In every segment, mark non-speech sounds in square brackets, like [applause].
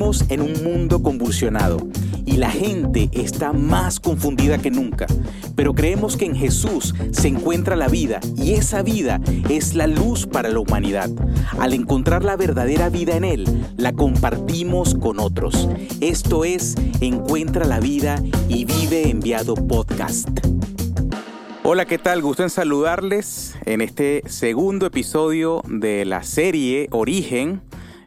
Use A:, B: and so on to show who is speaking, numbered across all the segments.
A: En un mundo convulsionado y la gente está más confundida que nunca, pero creemos que en Jesús se encuentra la vida y esa vida es la luz para la humanidad. Al encontrar la verdadera vida en Él, la compartimos con otros. Esto es Encuentra la vida y vive enviado podcast. Hola, ¿qué tal? Gusto en saludarles en este segundo episodio de la serie Origen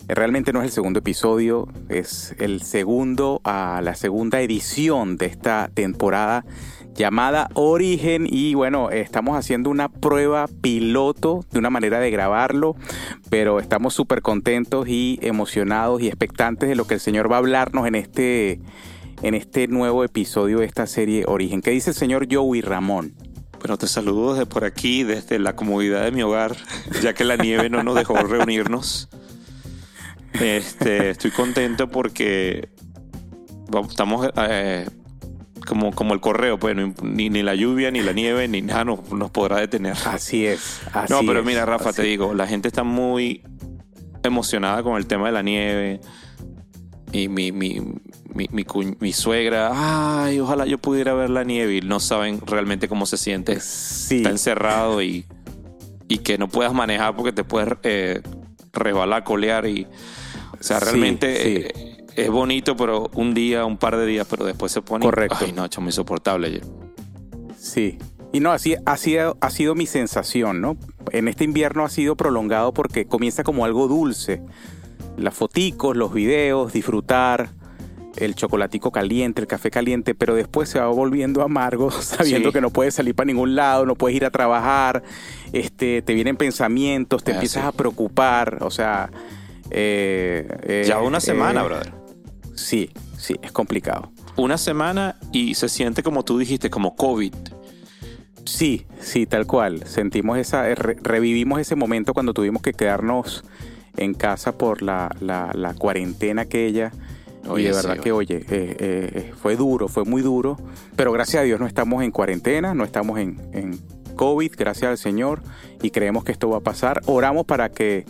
A: Realmente no es el segundo episodio, es el segundo a la segunda edición de esta temporada llamada Origen y bueno, estamos haciendo una prueba piloto de una manera de grabarlo, pero estamos súper contentos y emocionados y expectantes de lo que el Señor va a hablarnos en este, en este nuevo episodio de esta serie Origen. ¿Qué dice el Señor Joey Ramón?
B: Bueno, te saludo desde por aquí, desde la comodidad de mi hogar, ya que la nieve no nos dejó reunirnos. Este, estoy contento porque estamos eh, como, como el correo, pues ni, ni, la lluvia, ni la nieve, ni nada nos, nos podrá detener.
A: Así es.
B: no, pero mira, Rafa, te digo, la gente está muy emocionada con el tema de la nieve. Y mi, mi, mi, mi, suegra, ay, ojalá yo pudiera ver la nieve. Y no saben realmente cómo se siente. Está encerrado y, y que no puedas manejar porque te puedes eh, resbalar, colear y o sea, realmente eh, es bonito, pero un día, un par de días, pero después se pone.
A: Correcto.
B: Ay, no, muy insoportable.
A: Sí. Y no, así ha sido, ha sido mi sensación, ¿no? En este invierno ha sido prolongado porque comienza como algo dulce. Las foticos, los videos, disfrutar, el chocolatico caliente, el café caliente, pero después se va volviendo amargo, [laughs] sabiendo que no puedes salir para ningún lado, no puedes ir a trabajar, este, te vienen pensamientos, te ah, empiezas a preocupar, o sea,
B: eh, eh, ya una semana, eh, brother.
A: Sí, sí, es complicado.
B: Una semana y se siente como tú dijiste, como COVID.
A: Sí, sí, tal cual. Sentimos esa, revivimos ese momento cuando tuvimos que quedarnos en casa por la, la, cuarentena aquella. y de verdad que, oye, fue duro, fue muy duro. Pero gracias a Dios no estamos en cuarentena, no estamos en, en COVID, gracias al Señor. Y creemos que esto va a pasar. Oramos para que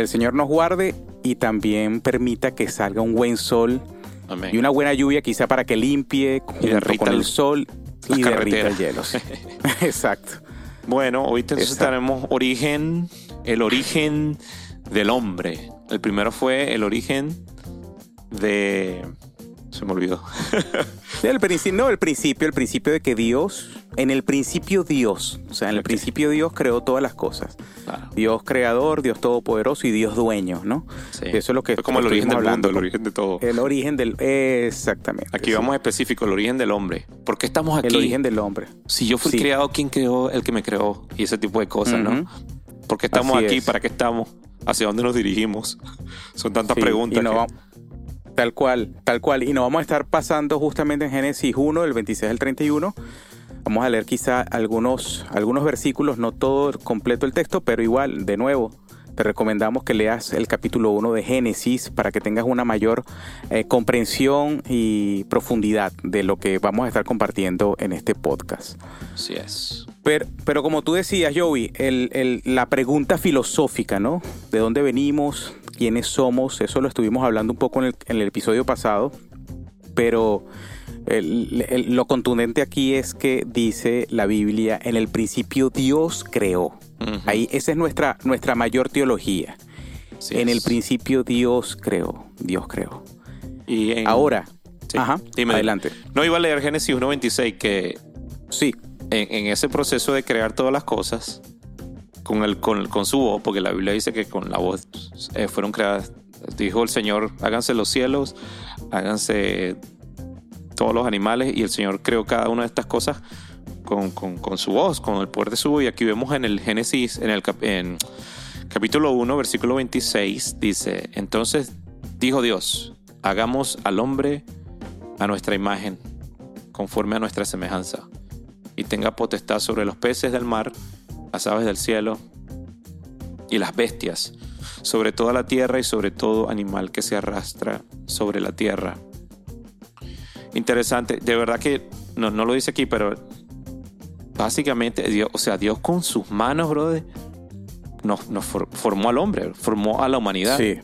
A: el Señor nos guarde y también permita que salga un buen sol y una buena lluvia quizá para que limpie y con el sol y derrita el hielo. [laughs] [laughs] Exacto.
B: Bueno, hoy tenemos origen, el origen del hombre. El primero fue el origen de se me olvidó. [laughs]
A: el principio, no, el principio, el principio de que Dios, en el principio Dios, o sea, en el principio Dios creó todas las cosas. Dios creador, Dios todopoderoso y Dios dueño, ¿no?
B: Eso es lo que es como el origen del mundo, el origen de todo.
A: El origen del exactamente.
B: Aquí vamos específico, el origen del hombre. ¿Por qué estamos aquí?
A: El origen del hombre.
B: Si yo fui creado, ¿quién creó el que me creó? Y ese tipo de cosas, ¿no? ¿Por qué estamos aquí? ¿Para qué estamos? ¿Hacia dónde nos dirigimos? [laughs] Son tantas preguntas.
A: Tal cual, tal cual. Y nos vamos a estar pasando justamente en Génesis 1, del 26 al 31. Vamos a leer quizá algunos, algunos versículos, no todo completo el texto, pero igual, de nuevo, te recomendamos que leas el capítulo 1 de Génesis para que tengas una mayor eh, comprensión y profundidad de lo que vamos a estar compartiendo en este podcast.
B: Así es.
A: Pero, pero como tú decías, Joey, la pregunta filosófica, ¿no? ¿De dónde venimos? quiénes somos, eso lo estuvimos hablando un poco en el, episodio pasado, pero lo contundente aquí es que dice la Biblia, en el principio Dios creó. Ahí, esa es nuestra, nuestra mayor teología. en el principio Dios creó, Dios creó. Y Ahora,
B: ajá, adelante. No iba a leer Génesis 1.26 que sí. en, ese proceso de crear todas las cosas, con, el, con, con, su voz, porque la Biblia dice que con la voz eh, fueron creadas. Dijo el Señor, háganse los cielos, háganse todos los animales, y el Señor creó cada una de estas cosas con, su voz, con el poder de su voz. Y aquí vemos en el Génesis, en el capítulo 1, versículo 26, dice, entonces dijo Dios, hagamos al hombre a nuestra imagen, conforme a nuestra semejanza, y tenga potestad sobre los peces del mar, las aves del cielo y las bestias, sobre toda la tierra y sobre todo animal que se arrastra sobre la tierra. Interesante, de verdad que no, no lo dice aquí, pero básicamente Dios, o sea, Dios con sus manos, brother, nos, formó al hombre, formó a la humanidad.
A: Sí,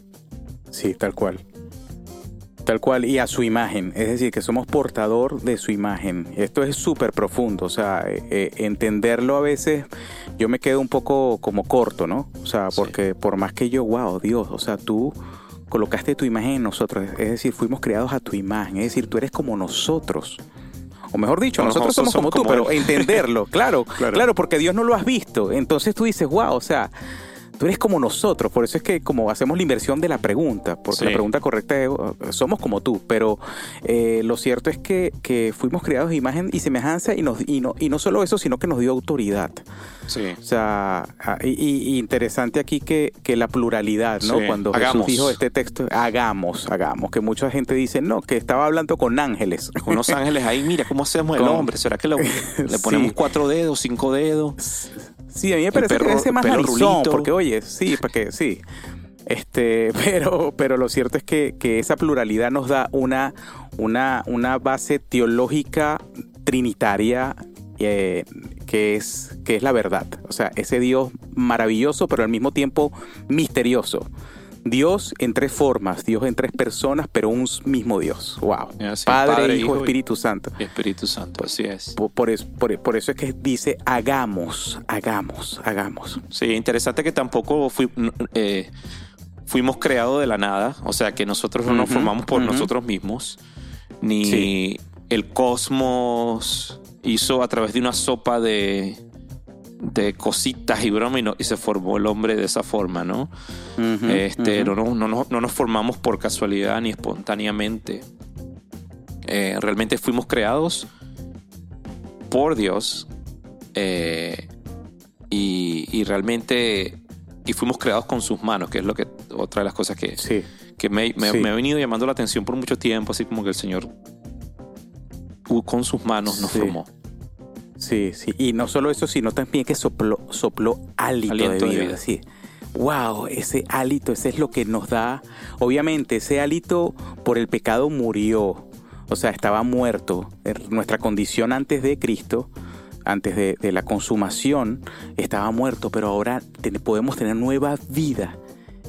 A: sí, tal cual. Tal cual, y a su imagen, es decir, que somos portador de su imagen. Esto es súper profundo, o sea, eh, eh, entenderlo a veces yo me quedo un poco como corto, ¿no? O sea, porque por más que yo, wow, Dios, o sea, tú colocaste tu imagen en nosotros, es decir, fuimos creados a tu imagen, es decir, tú eres como nosotros. O mejor dicho, nosotros, somos, como, tú, pero entenderlo, [laughs] claro, claro, claro, porque Dios no lo has visto. Entonces tú dices, wow, o sea, tú eres como nosotros, por eso es que como hacemos la inversión de la pregunta, porque la pregunta correcta es, uh, somos como tú, pero eh, lo cierto es que, fuimos creados de imagen y semejanza y, nos, y, no, y no solo eso, sino que nos dio autoridad. Sí. O sea, ah, y, interesante aquí que, la pluralidad, ¿no? Cuando Jesús dijo este texto, hagamos, hagamos, que mucha gente dice, no, que estaba hablando con ángeles.
B: Con unos ángeles ahí, mira, ¿cómo hacemos el [laughs] hombre? ¿Será que [laughs] le ponemos cuatro dedos, cinco dedos?
A: Sí, a mí me parece que ese más narizón, porque oye, sí, para que sí. Este, [laughs] pero, pero lo cierto es que, esa pluralidad nos da una, una, una base teológica trinitaria eh, que, es, que es la verdad. O sea, ese Dios maravilloso, pero al mismo tiempo misterioso. Dios en tres formas, Dios en tres personas, pero un mismo Dios. Wow. padre, Hijo, Espíritu Santo.
B: Espíritu Santo, así es.
A: Por, eso, es que dice hagamos, hagamos, hagamos.
B: Sí, interesante que tampoco eh, fuimos creados de la nada, o sea que nosotros no nos formamos por nosotros mismos, ni el cosmos hizo a través de una sopa de de cositas y bromas y, se formó el hombre de esa forma, ¿no? este, no, no, no, nos formamos por casualidad ni espontáneamente. Eh, realmente fuimos creados por Dios eh, y, realmente y fuimos creados con sus manos, que es lo que otra de las cosas que, que me, me, ha venido llamando la atención por mucho tiempo, así como que el Señor con sus manos nos formó.
A: Sí, sí. Y no solo eso, sino también que sopló, sopló hálito de vida. Sí. Wow, ese hálito, ese es lo que nos da. Obviamente, ese hálito por el pecado murió. O sea, estaba muerto. Er, nuestra condición antes de Cristo, antes de, la consumación, estaba muerto, pero ahora podemos tener nueva vida.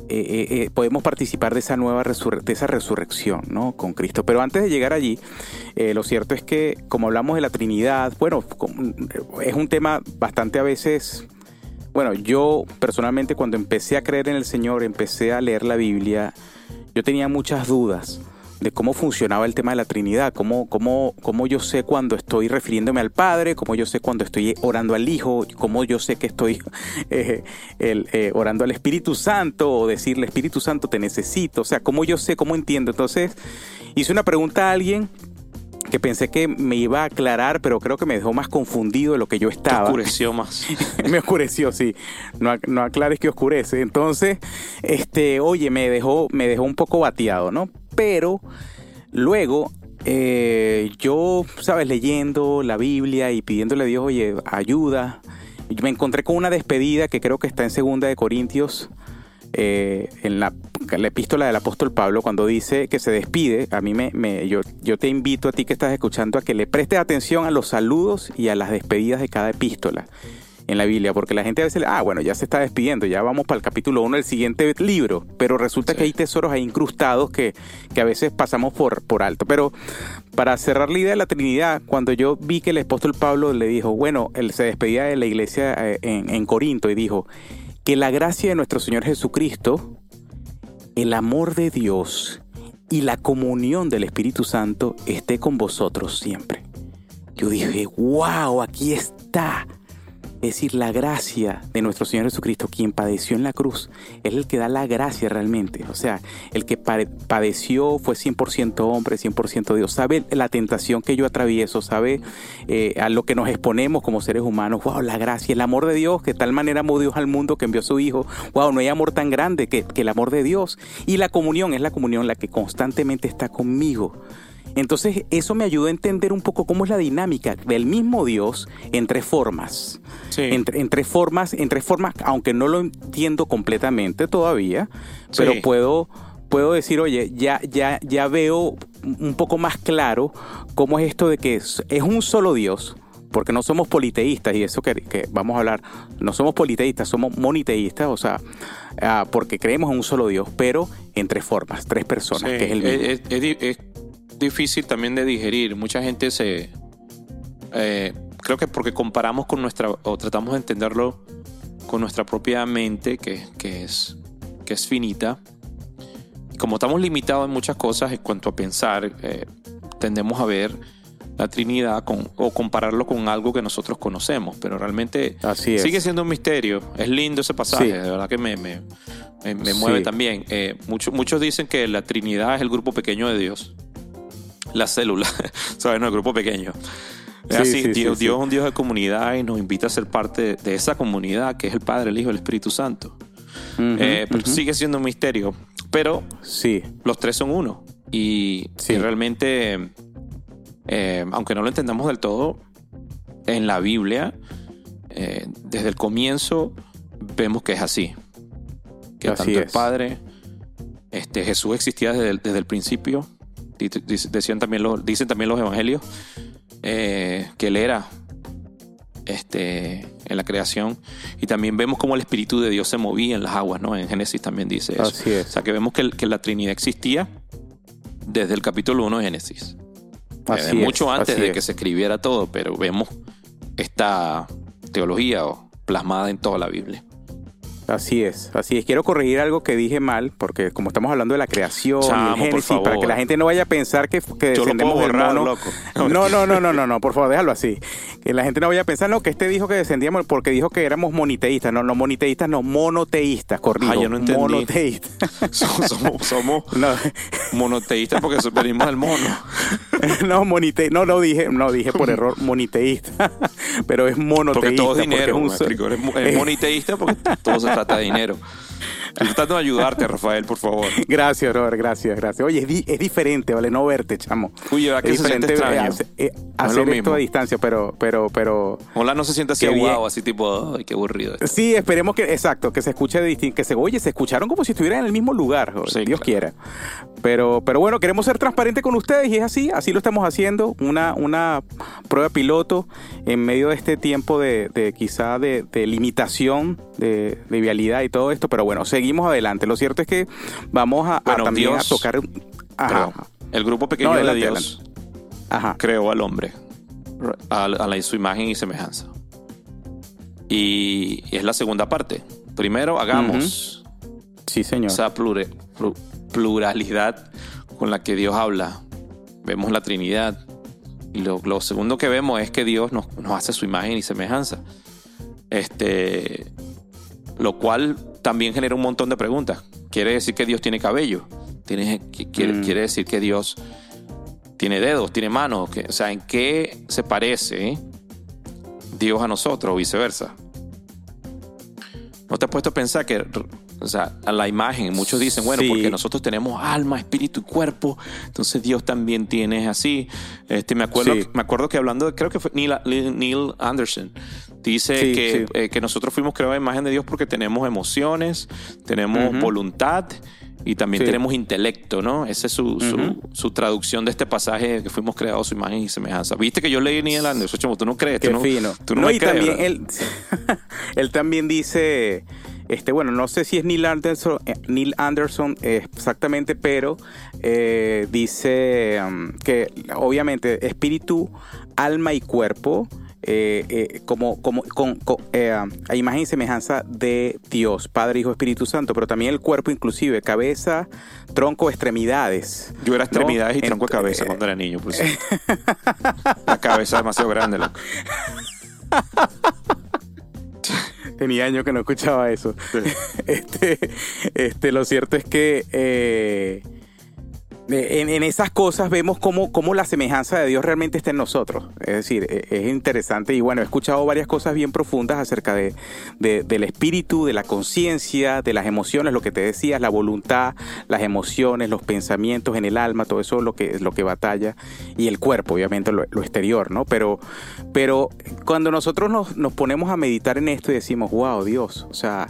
A: Eh, eh, eh, podemos participar de esa nueva de esa resurrección ¿no? con Cristo. Pero antes de llegar allí, lo cierto es que como hablamos de la Trinidad, bueno, es un tema bastante a veces... Bueno, yo personalmente cuando empecé a creer en el Señor, empecé a leer la Biblia, yo tenía muchas dudas de cómo funcionaba el tema de la Trinidad, cómo, cómo, cómo yo sé cuando estoy refiriéndome al Padre, cómo yo sé cuando estoy orando al Hijo, cómo yo sé que estoy [laughs] eh, eh, orando al Espíritu Santo o decirle Espíritu Santo te necesito, o sea, cómo yo sé, cómo entiendo. Entonces hice una pregunta a alguien que pensé que me iba a aclarar, pero creo que me dejó más confundido de lo que yo estaba. Me
B: oscureció más. [laughs]
A: me oscureció, sí. No, no aclares que oscurece. Entonces, este, oye, me dejó, me dejó un poco bateado, ¿no? Pero luego eh, yo, sabes, leyendo la Biblia y pidiéndole a Dios, oye, ayuda, me encontré con una despedida que creo que está en Segunda de Corintios, eh, en la, epístola del apóstol Pablo, cuando dice que se despide, a mí me, yo, yo te invito a ti que estás escuchando a que le prestes atención a los saludos y a las despedidas de cada epístola en la Biblia, porque la gente a veces, ah, bueno, ya se está despidiendo, ya vamos para el capítulo 1 del siguiente libro, pero resulta que hay tesoros ahí incrustados que, que, a veces pasamos por, por alto. Pero para cerrar la idea de la Trinidad, cuando yo vi que el apóstol Pablo le dijo, bueno, él se despedía de la iglesia eh, en, en Corinto y dijo, que la gracia de nuestro Señor Jesucristo, el amor de Dios y la comunión del Espíritu Santo esté con vosotros siempre. Yo dije, wow, aquí está es decir, la gracia de nuestro Señor Jesucristo, quien padeció en la cruz, es el que da la gracia realmente. O sea, el que padeció fue 100% hombre, 100% Dios. Sabe la tentación que yo atravieso, sabe eh, a lo que nos exponemos como seres humanos. Wow, la gracia, el amor de Dios, que de tal manera amó Dios al mundo que envió a su Hijo. Wow, no hay amor tan grande que, que el amor de Dios. Y la comunión es la comunión la que constantemente está conmigo. Entonces eso me ayudó a entender un poco cómo es la dinámica del mismo Dios en tres formas. En, tres formas, en tres formas, aunque no lo entiendo completamente todavía, pero puedo, puedo decir, oye, ya, ya, ya veo un poco más claro cómo es esto de que es, un solo Dios, porque no somos politeístas, y eso que, que, vamos a hablar, no somos politeístas, somos moniteístas, o sea, ah, porque creemos en un solo Dios, pero en tres formas, tres personas, que es el
B: Es, difícil también de digerir. Mucha gente se... Eh, creo que porque comparamos con nuestra... o tratamos de entenderlo con nuestra propia mente, que, que es, que es finita. como estamos limitados en muchas cosas en cuanto a pensar, eh, tendemos a ver la Trinidad con, o compararlo con algo que nosotros conocemos, pero realmente sigue siendo un misterio. Es lindo ese pasaje, de verdad que me, me, me, mueve también. Eh, muchos dicen que la Trinidad es el grupo pequeño de Dios, la célula, [laughs] ¿sabes? No, el grupo pequeño. Es así, Dios, Dios, es un Dios de comunidad y nos invita a ser parte de esa comunidad que es el Padre, el Hijo y el Espíritu Santo. Eh, pero sigue siendo un misterio. Pero sí. los tres son uno. Y, y realmente eh, aunque no lo entendamos del todo, en la Biblia, eh, desde el comienzo, vemos que es así. Que tanto el Padre, este, Jesús existía desde el, principio. Decían también los, dicen también los evangelios eh, que Él era este, en la creación. Y también vemos cómo el Espíritu de Dios se movía en las aguas, ¿no? En Génesis también dice eso. O sea que vemos que, que la Trinidad existía desde el capítulo 1 de Génesis mucho antes de que se escribiera todo, pero vemos esta teología plasmada en toda la Biblia.
A: Así es, así es. Quiero corregir algo que dije mal, porque como estamos hablando de la creación el Génesis, para que la gente no vaya a pensar que, que descendemos del mono. [laughs] No, no, no, no, no, no, por favor, déjalo así. Que la gente no vaya a pensar, no, que este dijo que descendíamos porque dijo que éramos moniteístas. No, no moniteístas, no, monoteístas, corrido. Ah,
B: yo no entendí. Monoteístas. [laughs] somos, somos [laughs] monoteístas porque venimos del mono.
A: no, monite, no lo dije, no dije por error moniteísta, pero es monoteísta. Porque
B: todo es dinero, es, un... es moniteísta porque todo se trata de dinero. [laughs] Tratando de ayudarte, Rafael, por favor. [laughs]
A: Gracias, Robert, gracias, gracias. Oye, es, diferente, ¿vale? No verte, chamo.
B: Uy, ¿verdad que es diferente extraño?
A: Eh, hacer esto a distancia, pero, pero, pero...
B: Hola, no se siente así guau, así tipo, ay, qué aburrido.
A: Sí, esperemos que, exacto, que se escuche de distinto, que se, oye, se escucharon como si estuvieran en el mismo lugar, Dios quiera. Pero, pero bueno, queremos ser transparentes con ustedes y es así, así lo estamos haciendo, una, una prueba piloto en medio de este tiempo de, de quizá de, de limitación de, de vialidad y todo esto, pero bueno, seguimos seguimos adelante. Lo cierto es que vamos a, también a tocar.
B: el grupo pequeño de Dios creó al hombre a, su imagen y semejanza. Y, es la segunda parte. Primero hagamos
A: sí, señor.
B: esa pluralidad con la que Dios habla. Vemos la Trinidad. Y lo, segundo que vemos es que Dios nos, nos hace su imagen y semejanza. Este, lo cual también genera un montón de preguntas. ¿Quiere decir que Dios tiene cabello? ¿Tiene, quiere, mm. quiere decir que Dios tiene dedos, tiene manos? o sea, ¿en qué se parece Dios a nosotros o viceversa? ¿No te has puesto a pensar que, o sea, a la imagen, muchos dicen, bueno, porque nosotros tenemos alma, espíritu y cuerpo, entonces Dios también tiene así. Este, me acuerdo, me acuerdo que hablando de, creo que fue Neil, Neil Anderson, Dice eh, que, nosotros fuimos creados a imagen de Dios porque tenemos emociones, tenemos voluntad y también tenemos intelecto, ¿no? Esa es su, su, traducción de este pasaje que fuimos creados a su imagen y semejanza. Viste que yo leí Neil Anderson, tú no crees.
A: Qué
B: tú
A: fino.
B: tú no,
A: y también él, [laughs] él también dice... Este, bueno, no sé si es Neil Anderson, eh, Neil Anderson exactamente, pero eh, dice um, que obviamente espíritu, alma y cuerpo eh, eh, como, como con, eh, a imagen y semejanza de Dios, Padre, Hijo, Espíritu Santo, pero también el cuerpo inclusive, cabeza, tronco, extremidades.
B: Yo era extremidades y tronco de cabeza cuando era niño, pues. [laughs] La cabeza demasiado grande, loco. [laughs] [laughs]
A: Tenía años que no escuchaba eso. [laughs] Este, este, lo cierto es que en, esas cosas vemos cómo, cómo, la semejanza de Dios realmente está en nosotros. Es decir, e, es interesante y bueno, he escuchado varias cosas bien profundas acerca de, del espíritu, de la conciencia, de las emociones, lo que te decías, la voluntad, las emociones, los pensamientos en el alma, todo eso es lo que, lo que batalla y el cuerpo, obviamente lo, exterior, ¿no? Pero, pero cuando nosotros nos, nos ponemos a meditar en esto y decimos, wow, Dios, o sea,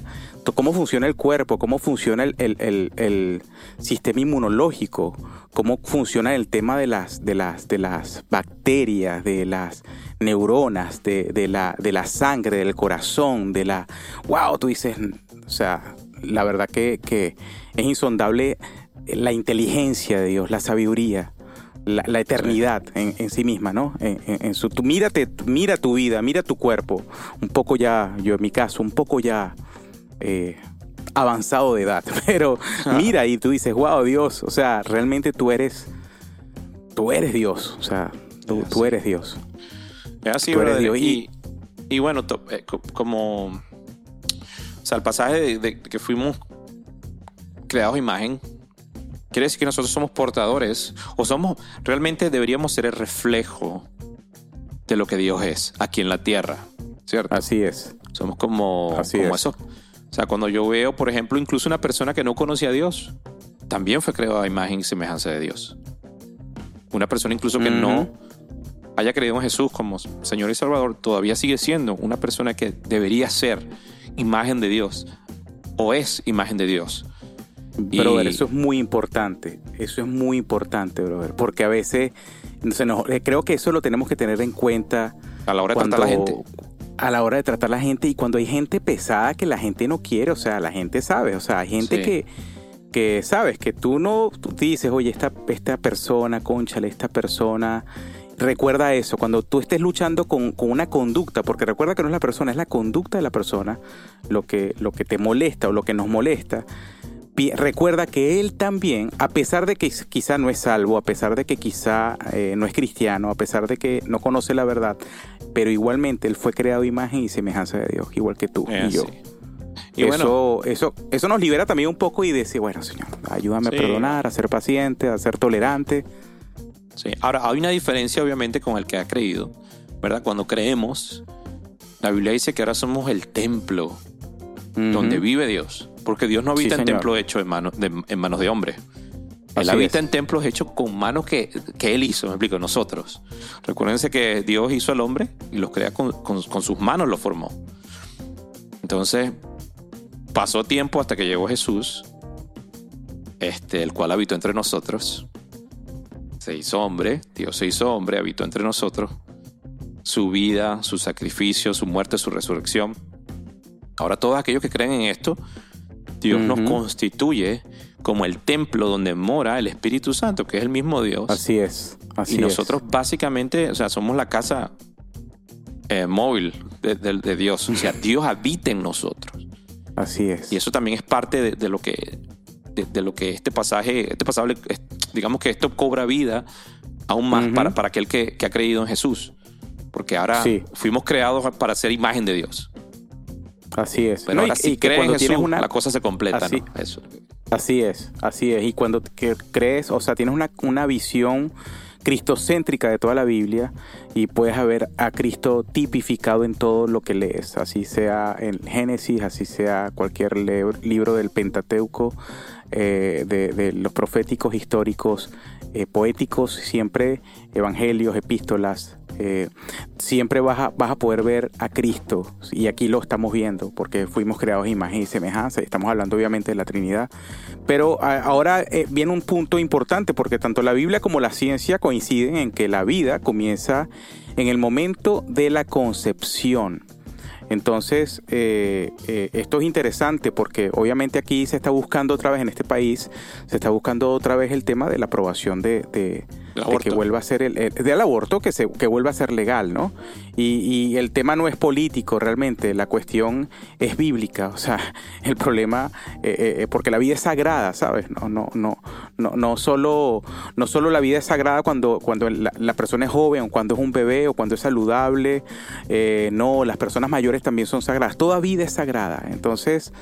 A: cómo funciona el cuerpo, cómo funciona el, sistema inmunológico, cómo funciona el tema de las, de las, de las bacterias, de las neuronas, de, la, de la sangre, del corazón, de la... ¡Wow! Tú dices, o sea, la verdad que, es insondable la inteligencia de Dios, la sabiduría, la, eternidad en, sí misma, ¿no? En, su, mírate, mira tu vida, mira tu cuerpo, un poco ya, yo en mi caso, un poco ya eh, avanzado de edad, [laughs] pero mira y tú dices, wow, Dios, o sea, realmente tú eres, tú eres Dios, o sea, tú, eres Dios.
B: así, Dios. Y, y, bueno, eh, como, o sea, el pasaje de, que fuimos creados imagen, quiere decir que nosotros somos portadores o somos, realmente deberíamos ser el reflejo de lo que Dios es aquí en la tierra, ¿cierto?
A: Así es.
B: Somos como. O sea, cuando yo veo, por ejemplo, incluso una persona que no conocía a Dios, también fue creada a imagen y semejanza de Dios. Una persona incluso que no haya creído en Jesús como Señor y Salvador, todavía sigue siendo una persona que debería ser imagen de Dios o es imagen de Dios.
A: Brother, eso es muy importante. Eso es muy importante, brother. Porque a veces, eh, creo que eso lo tenemos que tener en cuenta.
B: A la hora de tratar a la gente.
A: A la hora de tratar a la gente. Y cuando hay gente pesada que la gente no quiere, o sea, la gente sabe. O sea, hay gente que, que sabes que tú no tú dices, oye, esta, esta persona, conchale, esta persona recuerda eso, cuando tú estés luchando con, una conducta, porque recuerda que no es la persona, es la conducta de la persona lo que, lo que te molesta o lo que nos molesta. Recuerda que él también, a pesar de que quizá no es salvo, a pesar de que quizá eh, no es cristiano, a pesar de que no conoce la verdad, pero igualmente él fue creado imagen y semejanza de Dios, igual que tú y yo. Y eso, bueno, eso, eso nos libera también un poco y decir, bueno, Señor, ayúdame a perdonar, a ser paciente, a ser tolerante.
B: Sí. Ahora, hay una diferencia obviamente con el que ha creído, ¿verdad? Cuando creemos, la Biblia dice que ahora somos el templo donde vive Dios, porque Dios no habita en templos hechos en, manos de, en manos de hombres. Él habita en templos hechos con manos que, que, Él hizo, me explico, nosotros. Recuérdense que Dios hizo al hombre y los crea con, con, con sus manos, lo formó. Entonces, pasó tiempo hasta que llegó Jesús, este, el cual habitó entre nosotros se hizo hombre, Dios se hizo hombre, habitó entre nosotros, su vida, su sacrificio, su muerte, su resurrección. Ahora todos aquellos que creen en esto, Dios nos constituye como el templo donde mora el Espíritu Santo, que es el mismo Dios.
A: Así es. Así
B: y nosotros básicamente, o sea, somos la casa eh, móvil de, Dios. O sea, Dios habita en nosotros.
A: Así es.
B: Y eso también es parte de, lo que de, lo que este pasaje, este pasaje digamos que esto cobra vida aún más para, para aquel que, ha creído en Jesús. Porque ahora fuimos creados para ser imagen de Dios.
A: Así es.
B: Pero ahora si crees en Jesús, una... la cosa se completa,
A: así, Así es, así es. Y cuando crees, o sea, tienes una, una visión cristocéntrica de toda la Biblia y puedes ver a Cristo tipificado en todo lo que lees, así sea en Génesis, así sea cualquier libro del Pentateuco, eh, de, los proféticos históricos, eh, poéticos, siempre evangelios, epístolas, eh, siempre vas a, vas a poder ver a Cristo. Y aquí lo estamos viendo, porque fuimos creados imagen y semejanza. Estamos hablando obviamente de la Trinidad. Pero ahora viene un punto importante, porque tanto la Biblia como la ciencia coinciden en que la vida comienza en el momento de la concepción. Entonces, eh, eh, esto es interesante porque obviamente aquí se está buscando otra vez en este país, se está buscando otra vez el tema de la aprobación de, que vuelva a ser el, del aborto, que, se, que vuelva a ser legal, ¿no? Y, el tema no es político realmente, la cuestión es bíblica, o sea, [laughs] el problema, eh, porque la vida es sagrada, ¿sabes? No, no, no, no, no, solo, no solo la vida es sagrada cuando, cuando la, persona es joven, o cuando es un bebé, o cuando es saludable, no, las personas mayores también son sagradas. Toda vida es sagrada. Entonces,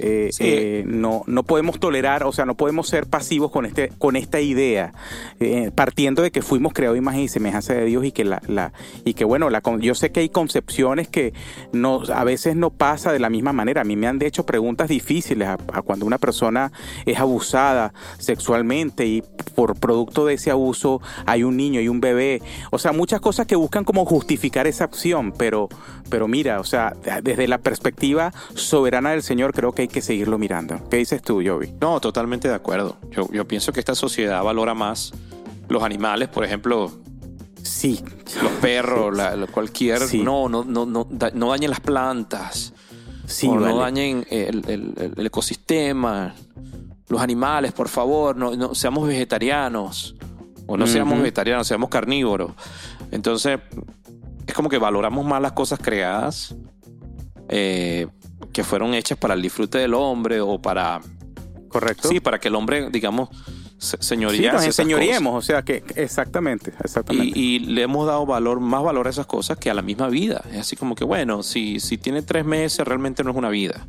A: eh, eh, no, no podemos tolerar, o sea, no podemos ser pasivos con, este, con esta idea, eh, partiendo de que fuimos creados imagen y semejanza de Dios y que, la, la, y que bueno, la, yo sé que hay concepciones que no, a veces no pasa de la misma manera. A mí me han hecho preguntas difíciles a, cuando una persona es abusada sexualmente y por producto de ese abuso hay un niño y un bebé. O sea, muchas cosas que buscan como justificar esa acción, pero, pero mira, o sea, desde la perspectiva soberana del Señor creo que que seguirlo mirando. ¿Qué dices tú, Jovi?
B: No, totalmente de acuerdo. Yo, yo pienso que esta sociedad valora más los animales, por ejemplo.
A: Sí.
B: Los perros, cualquier. No, no, no, no, no dañen las plantas. Sí, o no dañen el, ecosistema, los animales, por favor, no, seamos vegetarianos. O no seamos vegetarianos, seamos carnívoros. Entonces, es como que valoramos más las cosas creadas eh, que fueron hechas para el disfrute del hombre o para.
A: Correcto.
B: Sí, para que el hombre, digamos, señoría.
A: Sí, nos o sea que exactamente, exactamente.
B: Y, le hemos dado valor, más valor a esas cosas que a la misma vida. Es así como que, bueno, si, si tiene tres meses, realmente no es una vida.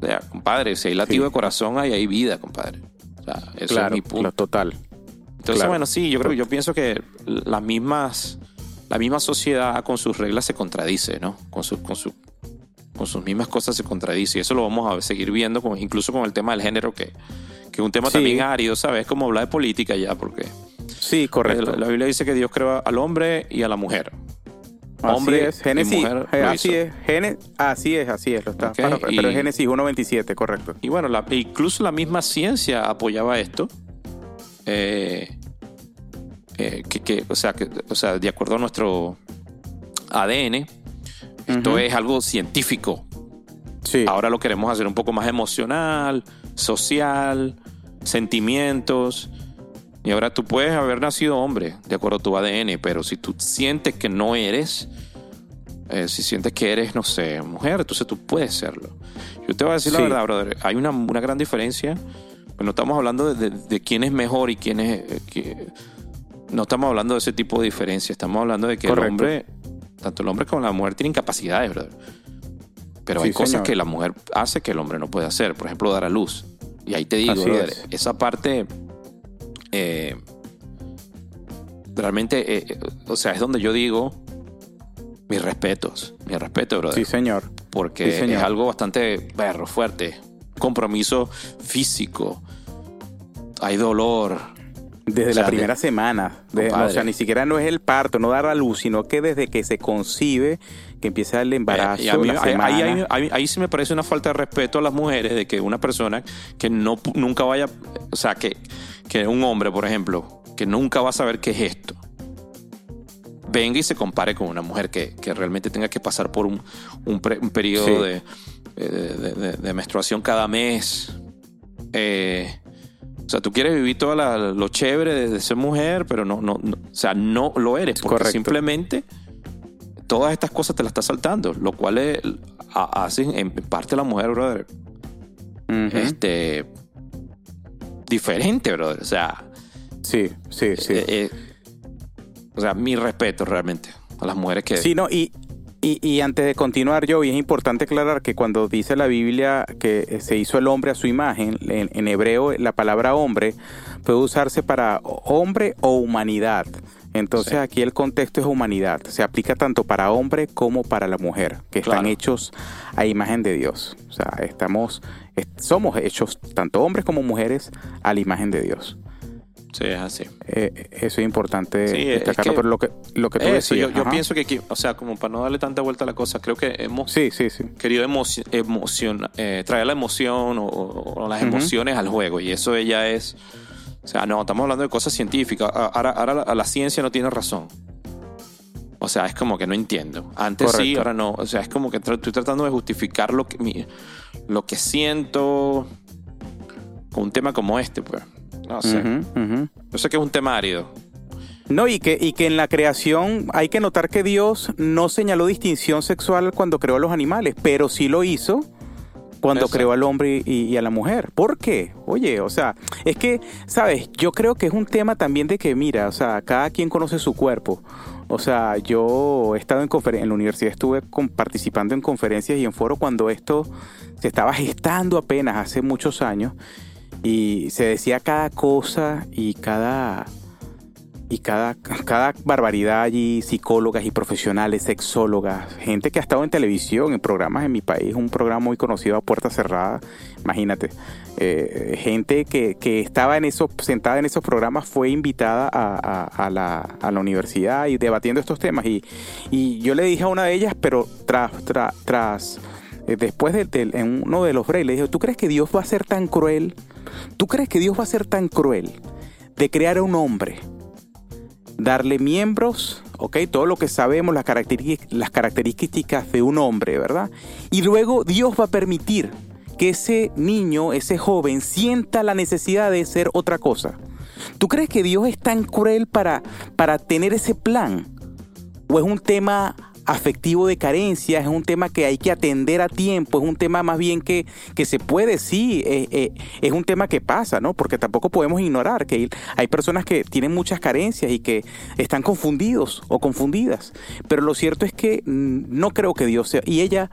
B: O sea, compadre, si hay latido de corazón, ahí hay vida, compadre. O sea, eso es mi punto.
A: total.
B: Entonces, bueno, sí, yo creo, yo pienso que las mismas, la misma sociedad con sus reglas se contradice, ¿no? Con su, con su, con sus mismas cosas se contradice. Y eso lo vamos a seguir viendo, incluso con el tema del género, que, que es un tema también árido, ¿sabes? Como hablar de política ya, porque...
A: Sí, correcto.
B: La, Biblia dice que Dios creó al hombre y a la mujer.
A: Hombre es. Génesis, y mujer eh, así es, así es, así es, lo está. pero, es Génesis 1.27, correcto.
B: Y bueno, incluso la misma ciencia apoyaba esto. Eh, eh, que, o, sea, que, o sea, de acuerdo a nuestro ADN, esto es algo científico. Sí. Ahora lo queremos hacer un poco más emocional, social, sentimientos. Y ahora tú puedes haber nacido hombre, de acuerdo a tu ADN, pero si tú sientes que no eres, eh, si sientes que eres, no sé, mujer, entonces tú puedes serlo. Yo te voy a decir la verdad, brother, hay una, gran diferencia. Pues no estamos hablando de, quién es mejor y quién es... Eh, no estamos hablando de ese tipo de diferencia, estamos hablando de que el hombre, tanto el hombre como la mujer tienen capacidades, brother. Pero hay cosas que la mujer hace que el hombre no puede hacer. Por ejemplo, dar a luz. Y ahí te digo, esa parte eh, realmente, eh, o sea, es donde yo digo mis respetos, mis respetos, brother.
A: Sí, señor.
B: Porque es algo bastante perro, fuerte. Compromiso físico. Hay dolor.
A: Desde la primera semana. o sea, ni siquiera no es el parto, no dar a luz, sino que desde que se concibe que empieza el embarazo.
B: ahí, sí me parece una falta de respeto a las mujeres de que una persona que no nunca vaya, o sea, que, que un hombre, por ejemplo, que nunca va a saber qué es esto, venga y se compare con una mujer que, realmente tenga que pasar por un, un, periodo de, de, menstruación cada mes. Eh, o sea, tú quieres vivir todo lo chévere de, ser mujer, pero no, no, o sea, no lo eres, porque simplemente todas estas cosas te las está saltando, lo cual es, hacen en parte la mujer, brother. Este. Diferente, brother. O sea.
A: Sí, sí, sí. Eh, eh,
B: o sea, mi respeto realmente a las mujeres que.
A: Sí, no, y, y, antes de continuar, yo, y es importante aclarar que cuando dice la Biblia que se hizo el hombre a su imagen, en hebreo la palabra hombre puede usarse para hombre o humanidad. Entonces aquí el contexto es humanidad. Se aplica tanto para hombre como para la mujer, que están hechos a imagen de Dios. O sea, estamos, somos hechos tanto hombres como mujeres a la imagen de Dios.
B: Sí, es así.
A: Eh, eso es importante destacarlo, pero lo que, lo que tú
B: eso, yo, pienso que, o sea, como para no darle tanta vuelta a la cosa, creo que hemos
A: sí, sí, sí.
B: querido emocion, eh, traer la emoción o, las emociones al juego, y eso ya es o sea, no, estamos hablando de cosas científicas. Ahora, ahora la, ciencia no tiene razón. O sea, es como que no entiendo. Antes sí, ahora no. O sea, es como que estoy tratando de justificar lo que, lo que siento con un tema como este, pues. No sé. Yo sé que es un tema árido.
A: No, y que, y que en la creación hay que notar que Dios no señaló distinción sexual cuando creó a los animales, pero sí lo hizo cuando creó al hombre y, a la mujer. ¿Por qué? Oye, o sea, es que, ¿sabes? Yo creo que es un tema también de que, mira, o sea, cada quien conoce su cuerpo. O sea, yo he estado en, en la universidad, estuve participando en conferencias y en foros cuando esto se estaba gestando apenas hace muchos años y se decía cada cosa y cada y cada, cada barbaridad allí, psicólogas y profesionales, sexólogas, gente que ha estado en televisión, en programas en mi país, un programa muy conocido a puerta cerrada, imagínate, eh, gente que, estaba en esos, sentada en esos programas fue invitada a, la, a, la, universidad y debatiendo estos temas. Y, y, yo le dije a una de ellas, pero tras, tras, después de, en uno de los breaks, le dije, ¿tú crees que Dios va a ser tan cruel? ¿Tú crees que Dios va a ser tan cruel de crear a un hombre? darle miembros ¿ok? Todo lo que sabemos, las características, las características de un hombre, ¿verdad? Y luego Dios va a permitir que ese niño, ese joven, sienta la necesidad de ser otra cosa. ¿Tú crees que Dios es tan cruel para, para tener ese plan? ¿O es un tema afectivo de carencia, es un tema que hay que atender a tiempo, es un tema más bien que, que se puede, sí, eh, eh, es un tema que pasa, ¿no? Porque tampoco podemos ignorar que hay personas que tienen muchas carencias y que están confundidos o confundidas. Pero lo cierto es que no creo que Dios sea... Y ella,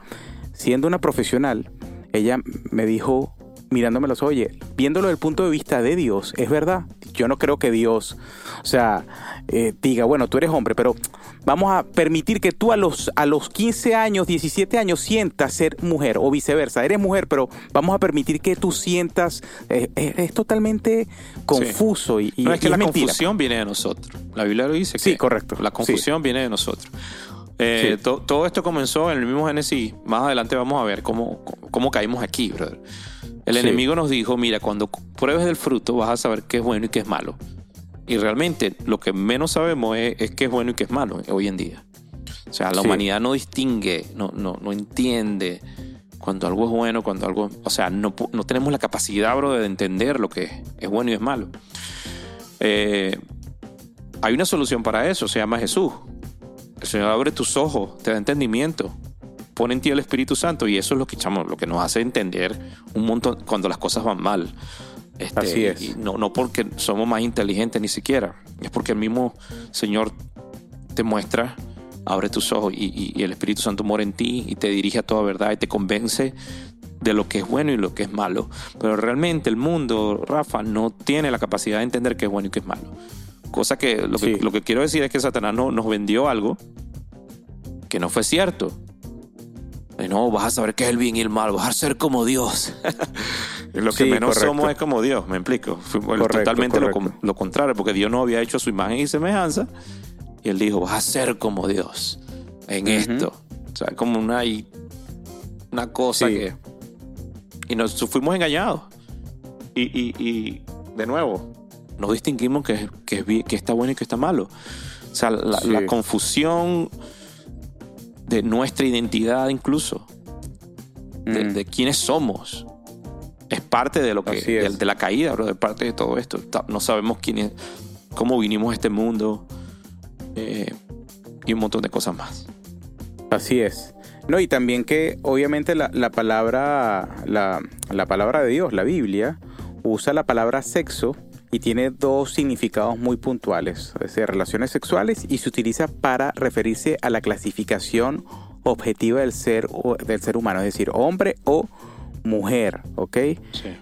A: siendo una profesional, ella me dijo, mirándome los oye, viéndolo desde el punto de vista de Dios, es verdad. Yo no creo que Dios, o sea, eh, diga, bueno, tú eres hombre, pero vamos a permitir que tú a los, a los 15 años, 17 años sientas ser mujer o viceversa. Eres mujer, pero vamos a permitir que tú sientas, eh, eh, es totalmente confuso. Y,
B: no es que la confusión viene de nosotros. La Biblia lo dice.
A: sí, correcto.
B: La confusión viene de nosotros. todo esto comenzó en el mismo Génesis. Más adelante vamos a ver cómo, cómo caímos aquí, brother. El enemigo nos dijo, mira, cuando pruebes del fruto vas a saber qué es bueno y qué es malo. Y realmente lo que menos sabemos es, qué es bueno y qué es malo hoy en día. O sea, la humanidad no distingue, no, no, no entiende cuando algo es bueno, cuando algo... O sea, no, no tenemos la capacidad, bro, de entender lo que es, bueno y es malo. Eh, hay una solución para eso, se llama Jesús. El Señor abre tus ojos, te da entendimiento pone en ti el Espíritu Santo y eso es lo que echamos, lo que nos hace entender un montón cuando las cosas van mal.
A: Este, Así es.
B: Y no, no porque somos más inteligentes ni siquiera, es porque el mismo Señor te muestra, abre tus ojos y, el Espíritu Santo mora en ti y te dirige a toda verdad y te convence de lo que es bueno y lo que es malo. Pero realmente el mundo, Rafa, no tiene la capacidad de entender qué es bueno y qué es malo. Cosa que lo, que lo que quiero decir es que Satanás no, nos vendió algo que no fue cierto. No, vas a saber qué es el bien y el mal, vas a ser como Dios. [laughs] lo que menos somos es como Dios, me explico. totalmente Lo, contrario, porque Dios no había hecho su imagen y semejanza. Y él dijo, vas a ser como Dios en esto. O sea, como una, una cosa que... Y nos fuimos engañados. Y, de nuevo, no distinguimos que, que, que, está bueno y que está malo. O sea, la confusión de nuestra identidad incluso, de, mm. quiénes somos. Es parte de lo que de, la caída, bro, de parte de todo esto. No sabemos quién es, cómo vinimos a este mundo eh, y un montón de cosas más.
A: Así es. No, y también que obviamente la, la palabra, la, la palabra de Dios, la Biblia, usa la palabra sexo y tiene dos significados muy puntuales, es decir, relaciones sexuales y se utiliza para referirse a la clasificación objetiva del ser, del ser humano, es decir, hombre o mujer, ¿ok?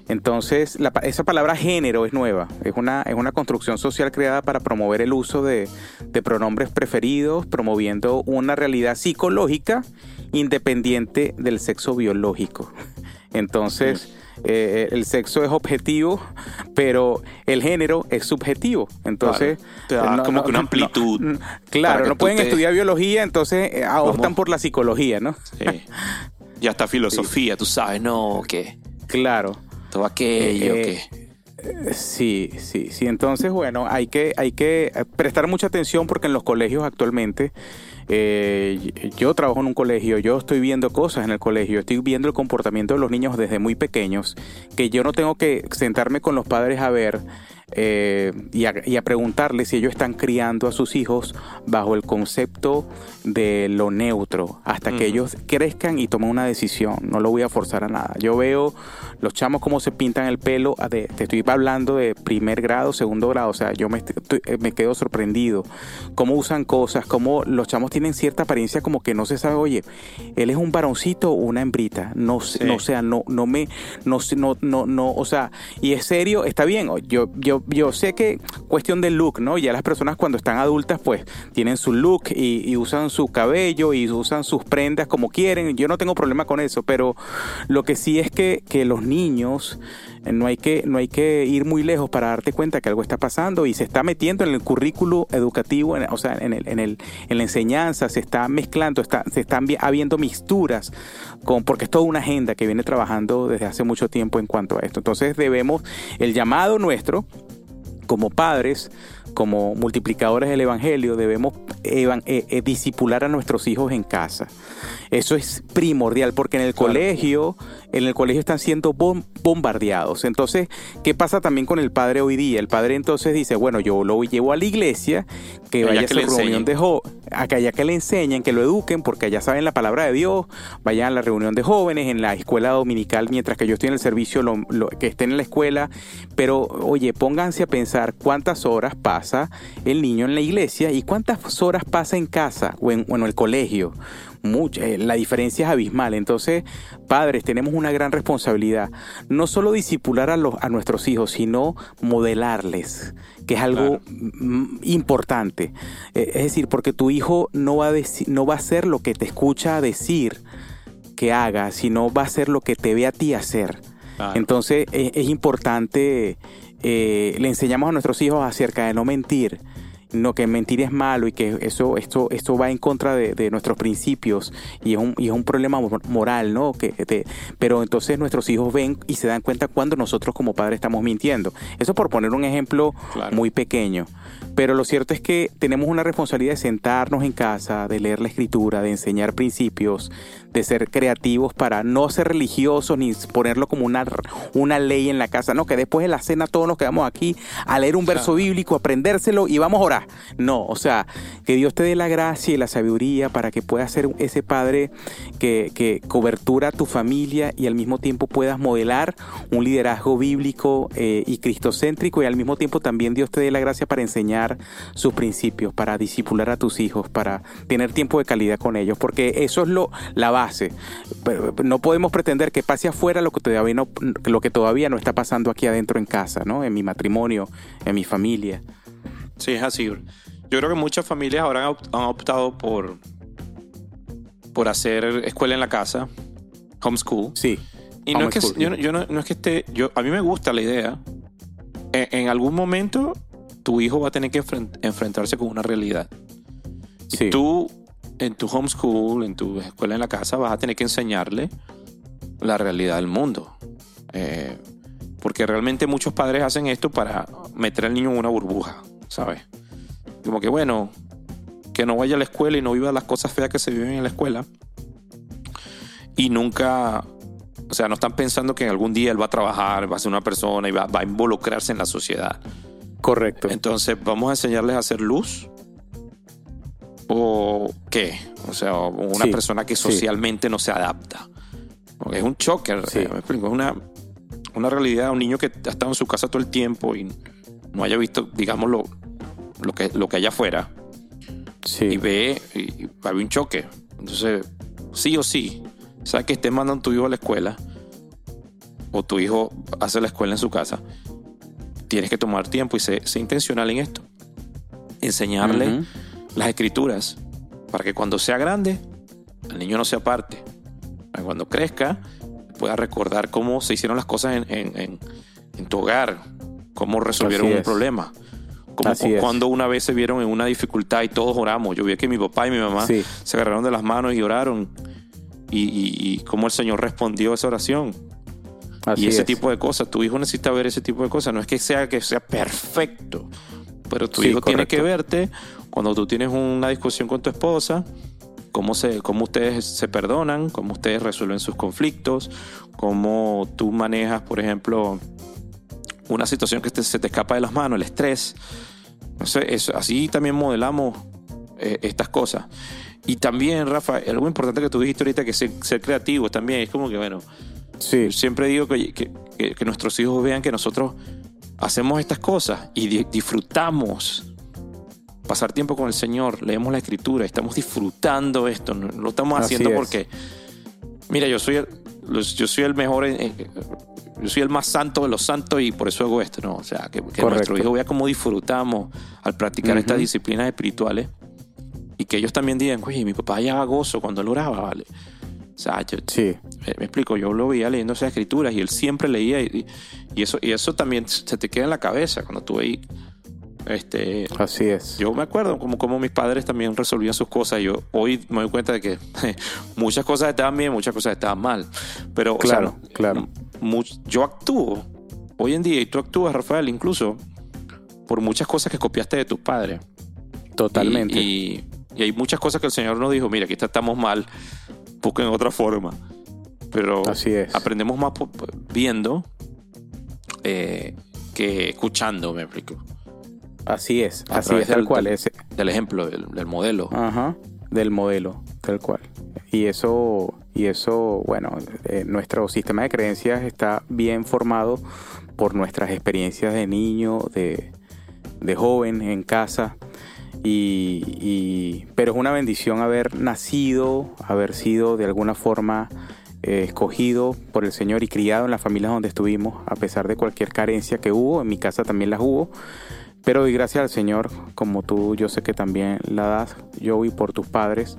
A: Entonces, esa palabra género es nueva, es una, es una construcción social creada para promover el uso de, de pronombres preferidos, promoviendo una realidad psicológica independiente del sexo biológico. Entonces, eh, el sexo es objetivo, pero el género es subjetivo. Entonces,
B: como que una amplitud.
A: claro, no pueden estudiar biología, entonces eh, optan por la psicología, ¿no?
B: Sí. Y hasta [laughs] filosofía, tú sabes, ¿no? Que.
A: Claro.
B: Todo aquello eh, que.
A: Sí, sí, sí. Entonces, bueno, hay que, hay que prestar mucha atención porque en los colegios actualmente eh, yo trabajo en un colegio, yo estoy viendo cosas en el colegio, estoy viendo el comportamiento de los niños desde muy pequeños, que yo no tengo que sentarme con los padres a ver eh, y, a, preguntarles si ellos están criando a sus hijos bajo el concepto de lo neutro, hasta que ellos crezcan y tomen una decisión. No lo voy a forzar a nada. Yo veo los chamos cómo se pintan el pelo, te estoy hablando de primer grado, segundo grado, o sea, yo me, eh, me quedo sorprendido. Cómo usan cosas, cómo los chamos tienen cierta apariencia como que no se sabe, oye, él es un varoncito o una hembrita, no, no sea, no, no me, no, no, no, no, o sea, y es serio, está bien, yo, yo yo, sé que cuestión del look, ¿no? Ya las personas cuando están adultas pues tienen su look y, usan su cabello y usan sus prendas como quieren. Yo no tengo problema con eso, pero lo que sí es que, que los niños eh, no hay, que, no hay que ir muy lejos para darte cuenta que algo está pasando y se está metiendo en el currículo educativo, o sea, en, el, en, el, en la enseñanza, se está mezclando, está, se están habiendo mixturas, con, porque es toda una agenda que viene trabajando desde hace mucho tiempo en cuanto a esto. Entonces debemos, el llamado nuestro como padres, como multiplicadores del Evangelio, debemos eh, eh, disipular a nuestros hijos en casa. Eso es primordial porque en el colegio, en el colegio están siendo bombardeados. Entonces, ¿qué pasa también con el padre hoy día? El padre entonces dice, bueno, yo lo llevo a la iglesia, que vaya a su reunión de jóvenes, allá que le enseñen, que lo eduquen, porque allá saben la palabra de Dios, vayan a la reunión de jóvenes, en la escuela dominical, mientras que yo estoy en el servicio, que estén en la escuela. Pero, oye, pónganse a pensar cuántas horas pasa el niño en la iglesia y cuántas horas pasa en casa o en, el colegio. Eh, la diferencia es abismal. Entonces, padres, tenemos una gran responsabilidad. No solo disipular a, los, a nuestros hijos, sino modelarles, que es algo importante. Eh, es decir, porque tu hijo no va, a no va a hacer lo que te escucha decir que haga, sino va a hacer lo que te ve a ti hacer. Entonces, es, es importante, eh, le enseñamos a nuestros hijos acerca de no mentir no que mentir es malo y que eso esto esto va en contra de, nuestros principios y es un y es un problema moral no que pero entonces nuestros hijos ven y se dan cuenta cuando nosotros como padres estamos mintiendo. Eso por poner un ejemplo muy pequeño. Pero lo cierto es que tenemos una responsabilidad de sentarnos en casa de leer la escritura de enseñar principios de ser creativos para no ser religiosos ni ponerlo como una, una ley en la casa. No, que después de la cena todos nos quedamos aquí a leer un verso bíblico, aprendérselo y vamos a orar. No, o sea, que Dios te dé la gracia y la sabiduría para que puedas ser ese padre que, que cobertura a tu familia y al mismo tiempo puedas modelar un liderazgo bíblico eh, y cristocéntrico y al mismo tiempo también Dios te dé la gracia para enseñar sus principios, para disipular a tus hijos, para tener tiempo de calidad con ellos, porque eso es lo, la base no podemos pretender que pase afuera lo que todavía no, lo que todavía no está pasando aquí adentro en casa, ¿no? En mi matrimonio, en mi familia.
B: Sí, es así. Yo creo que muchas familias ahora han optado por, por hacer escuela en la casa, homeschool.
A: Sí.
B: Y no es, que, yo, no, es que esté, yo, a mí me gusta la idea. En, algún momento tu hijo va a tener que enfrentarse con una realidad. Y tú en tu homeschool, en tu escuela en la casa, vas a tener que enseñarle la realidad del mundo. Eh, porque realmente muchos padres hacen esto para meter al niño en una burbuja, ¿sabes? Como que bueno, que no vaya a la escuela y no viva las cosas feas que se viven en la escuela. Y nunca, o sea, no están pensando que algún día él va a trabajar, va a ser una persona y va, va a involucrarse en la sociedad.
A: Correcto.
B: Entonces vamos a enseñarles a hacer luz o qué? O sea, una persona que socialmente no se adapta. es un choque, eh, es una, una realidad, un niño que ha estado en su casa todo el tiempo y no haya visto, digamos, lo, lo, que, lo que hay afuera. Y ve, y, va a haber un choque. Entonces, sí o sí, sabes que estés mandando a tu hijo a la escuela, o tu hijo hace la escuela en su casa, tienes que tomar tiempo y ser, intencional en esto. Enseñarle las escrituras para que cuando sea grande, el niño no se aparte. Cuando crezca, pueda recordar cómo se hicieron las cosas en, tu hogar, cómo resolvieron un problema. Como cuando una vez se vieron en una dificultad y todos oramos. Yo vi que mi papá y mi mamá se agarraron de las manos y oraron. Y, cómo el Señor respondió a esa oración. y ese tipo de cosas. Tu hijo necesita ver ese tipo de cosas. No es que sea que sea perfecto, pero tu hijo tiene que verte cuando tú tienes una discusión con tu esposa, cómo, se, cómo ustedes se perdonan, cómo ustedes resuelven sus conflictos, cómo tú manejas, por ejemplo, una situación que se te escapa de las manos, el estrés. así también modelamos eh, estas cosas. Y también, Rafa, algo importante que tú dijiste ahorita, que ser, ser creativo también. Es como que, bueno, sí. siempre digo que, que, nuestros hijos vean que nosotros hacemos estas cosas y disfrutamos pasar tiempo con el Señor, leemos la Escritura, estamos disfrutando esto, no lo estamos haciendo porque, mira, yo soy, el, yo soy el mejor, yo soy el más santo de los santos y por eso hago esto, ¿no? O sea, que, nuestro hijo vea cómo disfrutamos al practicar estas disciplinas espirituales y que ellos también digan, oye, mi papá ya gozo cuando él oraba, ¿vale? O sea, yo, sí. me, explico, yo lo veía leyendo esas escrituras y él siempre leía y, y, eso, y eso también se te queda en la cabeza cuando tú veis este,
A: Así es.
B: Yo me acuerdo como, como mis padres también resolvían sus cosas. Yo hoy me doy cuenta de que [laughs] muchas cosas estaban bien, muchas cosas estaban mal. Pero,
A: claro, claro.
B: yo actúo hoy en día y tú actúas, Rafael, incluso por muchas cosas que copiaste de tus padres.
A: Totalmente.
B: Y, hay muchas cosas que el Señor nos dijo, mira, aquí estamos mal, busquen otra forma. Pero
A: Así es.
B: aprendemos más viendo eh, que escuchando, me explico.
A: Así es, así es, tal cual.
B: es. del ejemplo, del, modelo.
A: Ajá, del modelo, tal cual. Y eso, y eso bueno, eh, nuestro sistema de creencias está bien formado por nuestras experiencias de niño, de, de joven en casa. Y, pero es una bendición haber nacido, haber sido de alguna forma eh, escogido por el Señor y criado en las familias donde estuvimos, a pesar de cualquier carencia que hubo. En mi casa también las hubo. Pero doy gracias al Señor, como tú yo sé que también la das, yo y por tus padres.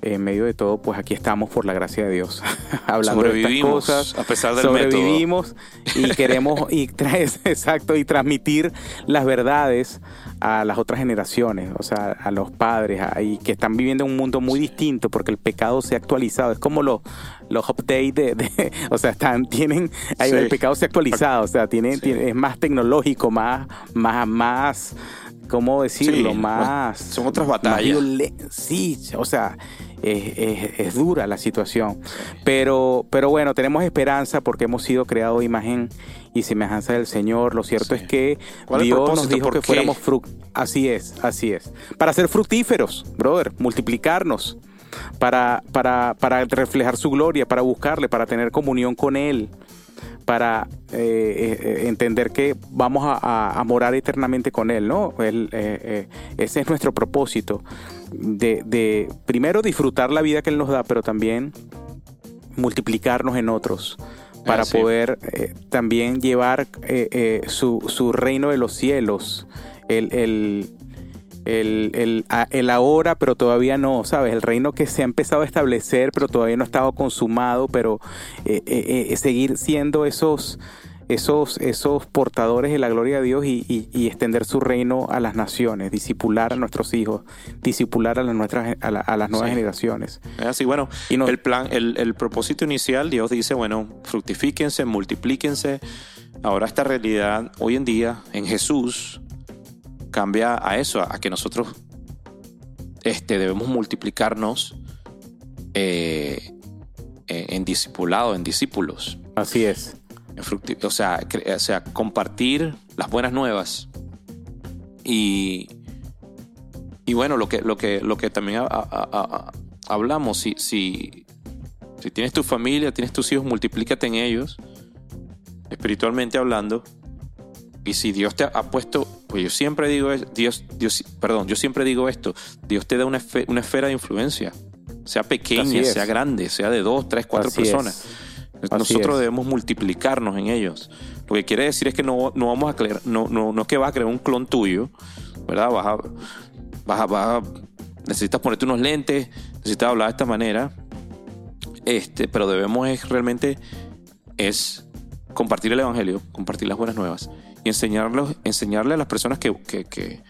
A: En medio de todo, pues aquí estamos por la gracia de Dios, [laughs] hablando de estas cosas.
B: A pesar del
A: sobrevivimos y queremos y [laughs] exacto y transmitir las verdades a las otras generaciones, o sea, a los padres, ahí que están viviendo un mundo muy distinto porque el pecado se ha actualizado. Es como los, los updates de, [laughs] o sea, están, tienen, ahí el pecado se ha actualizado, o sea, tiene, es más tecnológico, más, más, más, ¿cómo decirlo? más.
B: Son otras batallas.
A: Sí, o sea, es, dura la situación. Pero, pero bueno, tenemos esperanza porque hemos sido creados de imagen y semejanza del Señor. Lo cierto es que Dios nos dijo que fuéramos fructíferos. Así es, así es. Para ser fructíferos, brother, multiplicarnos. Para, para, para reflejar su gloria, para buscarle, para tener comunión con Él para eh, eh, entender que vamos a, morar eternamente con Él, ¿no? Eh, ese es nuestro propósito, de, primero disfrutar la vida que Él nos da, pero también multiplicarnos en otros para poder también llevar su, su, reino de los cielos, el, el, el, el, ahora, pero todavía no, ¿sabes? El reino que se ha empezado a establecer, pero todavía no ha estado consumado, pero eh, eh, eh, seguir siendo esos, esos, esos portadores de la gloria de Dios y, extender su reino a las naciones, disipular a nuestros hijos, disipular a las, nuestras, a, las nuevas generaciones.
B: Es así, bueno, y el plan, el, el propósito inicial, Dios dice, bueno, fructifíquense, multiplíquense. Ahora esta realidad, hoy en día, en Jesús, cambia a eso, a que nosotros este, debemos multiplicarnos eh, en discipulado, en discípulos.
A: Así es.
B: O sea, o sea, compartir las buenas nuevas. Y, y bueno, lo que, lo que, lo que también hablamos, si, si, si tienes tu familia, tienes tus hijos, multiplícate en ellos, espiritualmente hablando. Y si Dios te ha puesto, pues yo siempre digo, Dios, Dios, perdón, yo siempre digo esto, Dios te da una, esfera de influencia, sea pequeña, sea grande, sea de dos, tres, cuatro personas. Nosotros debemos multiplicarnos en ellos. Lo que quiere decir es que no, no vamos a creer, no, no, no es que vas a crear un clon tuyo, ¿verdad? Vas a, vas a, vas a, necesitas ponerte unos lentes, necesitas hablar de esta manera, este, pero debemos es, realmente es compartir el evangelio, compartir las buenas nuevas y enseñarlos, enseñarle a las personas que, que,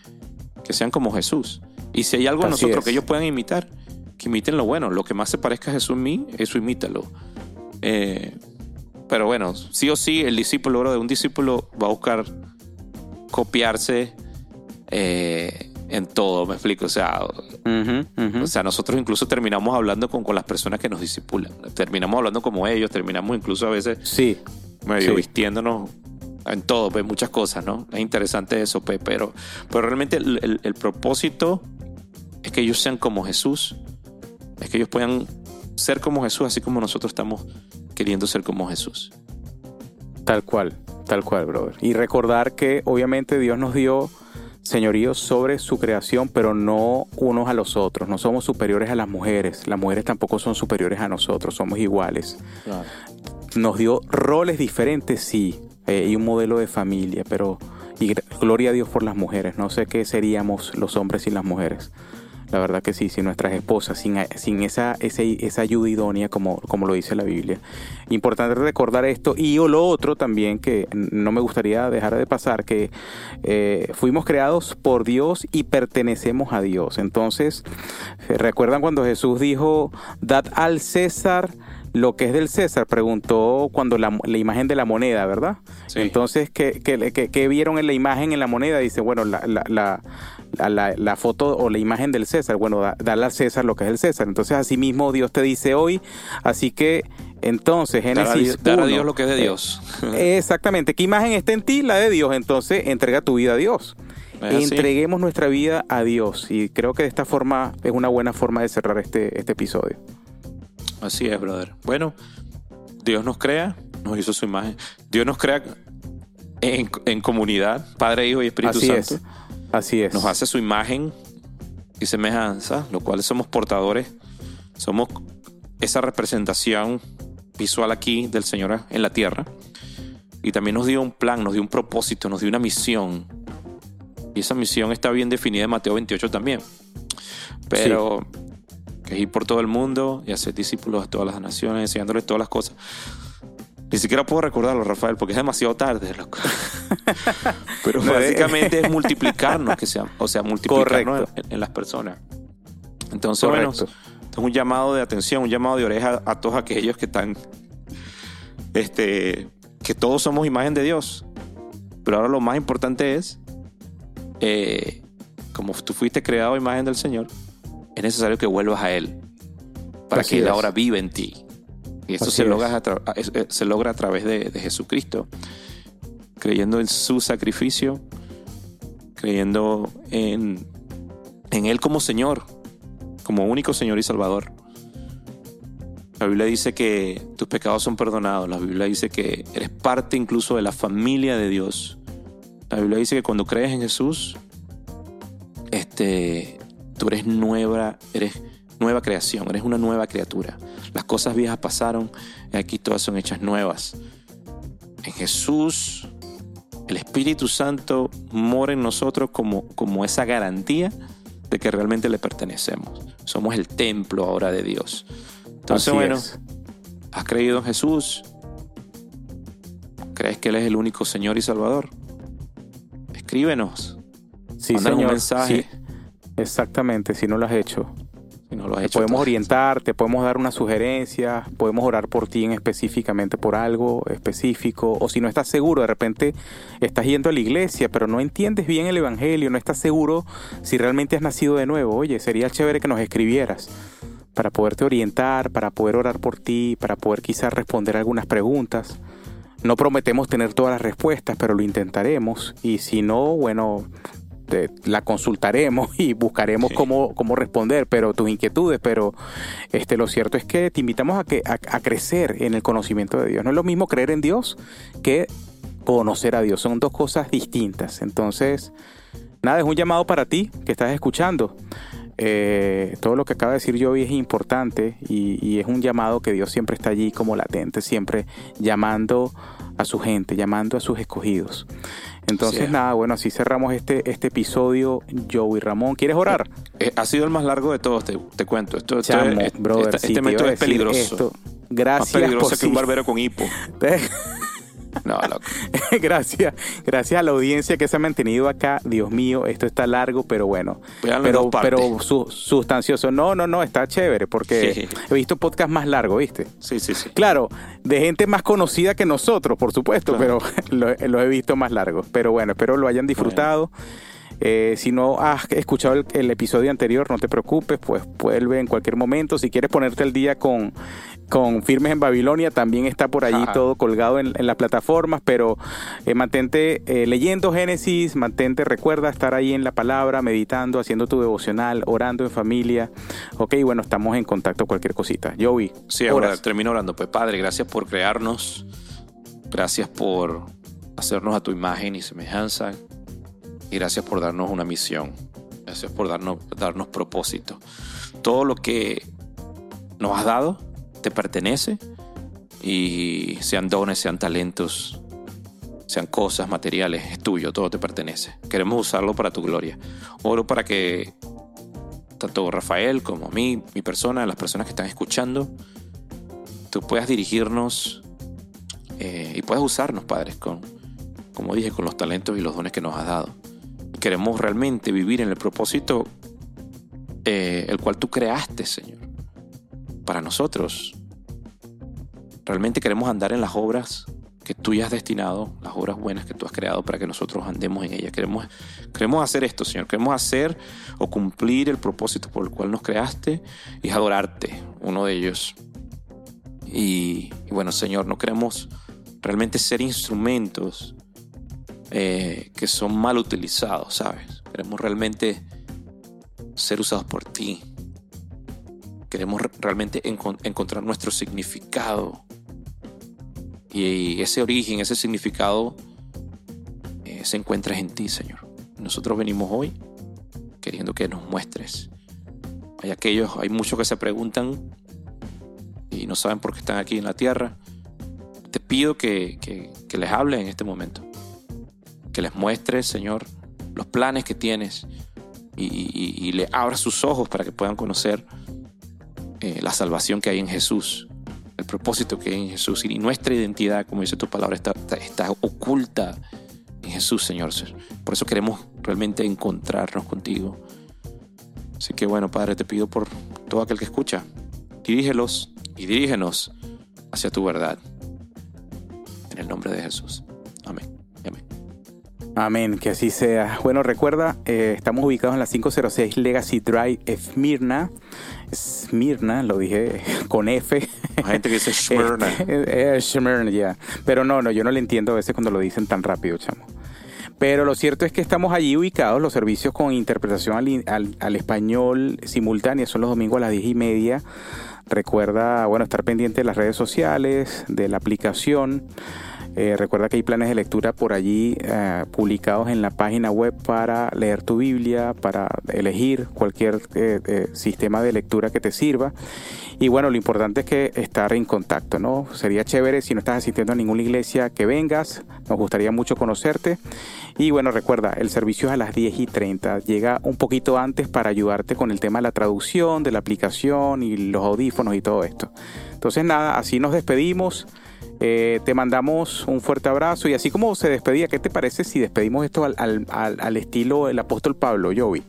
B: sean como Jesús. Y si hay algo en nosotros que ellos puedan imitar, que imiten lo bueno. Lo que más se parezca a Jesús en mí, eso imítalo. Eh, pero bueno, sí o sí, el discípulo, de un discípulo va a buscar copiarse eh, en todo, me explico. O sea, o sea, nosotros incluso terminamos hablando con, con las personas que nos disipulan. Terminamos hablando como ellos, terminamos incluso a veces
A: sí,
B: medio vistiéndonos en todo, pues muchas cosas, ¿no? Es interesante eso, pues, pero, pero realmente el, propósito es que ellos sean como Jesús, es que ellos puedan ser como Jesús, así como nosotros estamos queriendo ser como Jesús.
A: Tal cual, tal cual, brother. Y recordar que obviamente Dios nos dio señorío sobre su creación, pero no unos a los otros. No somos superiores a las mujeres. Las mujeres tampoco son superiores a nosotros, somos iguales. Nos dio roles diferentes, sí, eh, y un modelo de familia, pero y gloria a Dios por las mujeres. No sé qué seríamos los hombres sin las mujeres. La verdad que sí, sin nuestras esposas, sin, sin esa, esa ayuda idónea, como, como lo dice la Biblia. Importante recordar esto. Y lo otro también que no me gustaría dejar de pasar, que eh, fuimos creados por Dios y pertenecemos a Dios. Entonces, ¿recuerdan cuando Jesús dijo, dad al César lo que es del César, preguntó cuando la, imagen de la moneda, ¿verdad? Entonces, ¿qué, qué, vieron en la imagen en la moneda? Dice, bueno, la, la, la, la, foto o la imagen del César, bueno, da, darle al César lo que es el César. Entonces, así mismo Dios te dice hoy, así que entonces, Génesis.
B: Dar a, Dios lo que es de Dios. [laughs]
A: exactamente. ¿Qué imagen está en ti? La de Dios. Entonces, entrega tu vida a Dios. Entreguemos nuestra vida a Dios. Y creo que de esta forma es una buena forma de cerrar este, este episodio.
B: Así es, brother. Bueno, Dios nos crea, nos hizo su imagen. Dios nos crea en, comunidad, Padre, Hijo y Espíritu
A: Así
B: Santo.
A: Es. Así es.
B: Nos hace su imagen y semejanza, lo cual somos portadores. Somos esa representación visual aquí del Señor en la tierra. Y también nos dio un plan, nos dio un propósito, nos dio una misión. Y esa misión está bien definida en Mateo 28 también. Pero que es ir por todo el mundo y hacer discípulos a todas las naciones, enseñándoles todas las cosas. Ni siquiera puedo recordarlo, Rafael, porque es demasiado tarde, loco. [laughs] Pero básicamente es [laughs] multiplicarnos, que sea, o sea, multiplicarnos en, las personas. Entonces, bueno, es un llamado de atención, un llamado de oreja a todos aquellos que están, este, que todos somos imagen de Dios. Pero ahora lo más importante es, eh, como tú fuiste creado a imagen del Señor, es necesario que vuelvas a Él para que Él ahora viva en ti. Y esto se logra, a eh, se logra a través de, Jesucristo, creyendo en su sacrificio, creyendo en, en Él como Señor, como único Señor y Salvador. La Biblia dice que tus pecados son perdonados. La Biblia dice que eres parte incluso de la familia de Dios. La Biblia dice que cuando crees en Jesús, este, Tú eres nueva, eres nueva creación, eres una nueva criatura. Las cosas viejas pasaron y aquí todas son hechas nuevas. En Jesús, el Espíritu Santo mora en nosotros como, como esa garantía de que realmente le pertenecemos. Somos el templo ahora de Dios. Entonces, bueno, has creído en Jesús. ¿Crees que Él es el único Señor y Salvador? Escríbenos.
A: Sí, señor. un mensaje. Exactamente, si no lo has hecho.
B: Si no lo has
A: te podemos orientar, te podemos dar una sugerencia, podemos orar por ti en específicamente por algo específico, o si no estás seguro, de repente estás yendo a la iglesia, pero no entiendes bien el Evangelio, no estás seguro si realmente has nacido de nuevo. Oye, sería chévere que nos escribieras para poderte orientar, para poder orar por ti, para poder quizás responder algunas preguntas. No prometemos tener todas las respuestas, pero lo intentaremos. Y si no, bueno, la consultaremos [laughs] y buscaremos cómo, cómo, responder, pero tus inquietudes, pero este, lo cierto es que te invitamos a, que, a, crecer en el conocimiento de Dios. No es lo mismo creer en Dios que conocer a Dios, son dos cosas distintas. Entonces, nada, es un llamado para ti que estás escuchando. Eh, todo lo que acaba de decir yo hoy es importante y, y, es un llamado que Dios siempre está allí como latente, siempre llamando a su gente, llamando a sus escogidos. Entonces, nada, bueno, así cerramos este, este episodio. Joey Ramón, ¿quieres orar?
B: Eh, ha sido el más largo de todos, te, te cuento. Esto, brother, este método es peligroso.
A: Gracias.
B: Más peligroso que un barbero con hipo. [laughs]
A: No, loco. [laughs] gracias, gracias a la audiencia que se ha mantenido acá. Dios mío, esto está largo, pero bueno. Pero, pero sustancioso. No, no, no, está chévere porque he visto podcast más largos, ¿viste?
B: Sí, sí, sí.
A: Claro, de gente más conocida que nosotros, por supuesto, pero [laughs] lo, he visto más largos. Pero bueno, espero lo hayan disfrutado. Eh, si no has escuchado el, episodio anterior, no te preocupes, pues vuelve en cualquier momento. Si quieres ponerte al día con con Firmes en Babilonia, también está por allí todo colgado en, las plataformas, pero eh, mantente eh, leyendo Génesis, mantente, recuerda estar ahí en la palabra, meditando, haciendo tu devocional, orando en familia. Ok, bueno, estamos en contacto cualquier cosita. Joey.
B: Sí, ahora termino orando. Pues Padre, gracias por crearnos, gracias por hacernos a tu imagen y semejanza, y gracias por darnos una misión, gracias por darnos, darnos propósito. Todo lo que nos has dado, te pertenece y sean dones, sean talentos, sean cosas, materiales, es tuyo, todo te pertenece. Queremos usarlo para tu gloria. Oro para que tanto Rafael como mí, mi persona, las personas que están escuchando, tú puedas dirigirnos eh, y puedas usarnos, Padres, con, como dije, con los talentos y los dones que nos has dado. Queremos realmente vivir en el propósito eh, el cual tú creaste, Señor para nosotros. realmente queremos andar en las obras que tú ya has destinado, las obras buenas que tú has creado para que nosotros andemos en ellas. Queremos, queremos hacer esto, Señor. Queremos hacer o cumplir el propósito por el cual nos creaste y es adorarte, uno de ellos. Y, bueno, Señor, no queremos realmente ser instrumentos eh, que son mal utilizados, ¿sabes? Queremos realmente ser usados por ti. Queremos realmente encontrar nuestro significado y ese origen, ese significado eh, se encuentra en ti, Señor. Nosotros venimos hoy queriendo que nos muestres. Hay aquellos, hay muchos que se preguntan y no saben por qué están aquí en la tierra. Te pido que, les hables en este momento. Que les muestres, Señor, los planes que tienes y, le abras sus ojos para que puedan conocer eh, la salvación que hay en Jesús el propósito que hay en Jesús y nuestra identidad, como dice tu palabra, está, está, oculta en Jesús, Señor. Por eso queremos realmente encontrarnos contigo. Así que bueno, Padre, te pido por todo aquel que escucha, dirígelos y dirígenos hacia tu verdad. En el nombre de Jesús.
A: Amén. Que así sea. Bueno, recuerda, eh, estamos ubicados en la 506 Legacy Drive, Esmirna. Esmirna, lo dije [laughs] con F.
B: Hay gente que dice Smyrna.
A: Smyrna, ya. Pero no, no, yo no le entiendo a veces cuando lo dicen tan rápido, chamo. Pero lo cierto es que estamos allí ubicados, los servicios con interpretación al, al, español simultánea son los domingos a las 10 y media. Recuerda, bueno, estar pendiente de las redes sociales, de la aplicación. Eh, recuerda que hay planes de lectura por allí eh, publicados en la página web para leer tu Biblia, para elegir cualquier eh, sistema de lectura que te sirva. Y bueno, lo importante es que estar en contacto, ¿no? Sería chévere si no estás asistiendo a ninguna iglesia que vengas. Nos gustaría mucho conocerte. Y bueno, recuerda, el servicio es a las 10 y 30. Llega un poquito antes para ayudarte con el tema de la traducción, de la aplicación y los audífonos y todo esto. Entonces nada, así nos despedimos. Eh, te mandamos un fuerte abrazo y así como se despedía, ¿qué te parece si despedimos esto al, estilo del apóstol Pablo, Joey?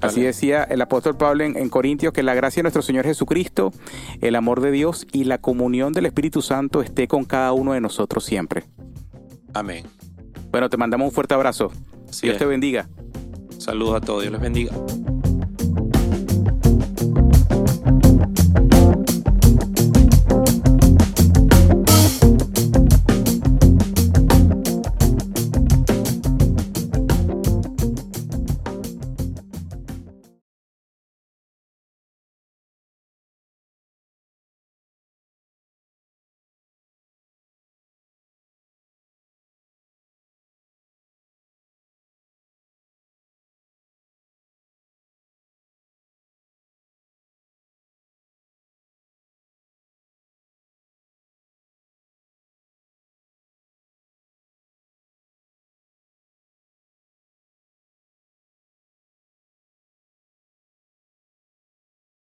A: Así decía el apóstol Pablo en, en, Corintios, que la gracia de nuestro Señor Jesucristo, el amor de Dios y la comunión del Espíritu Santo esté con cada uno de nosotros siempre.
B: Amén.
A: Bueno, te mandamos un fuerte abrazo. Dios te bendiga.
B: Saludos a todos, Dios les bendiga.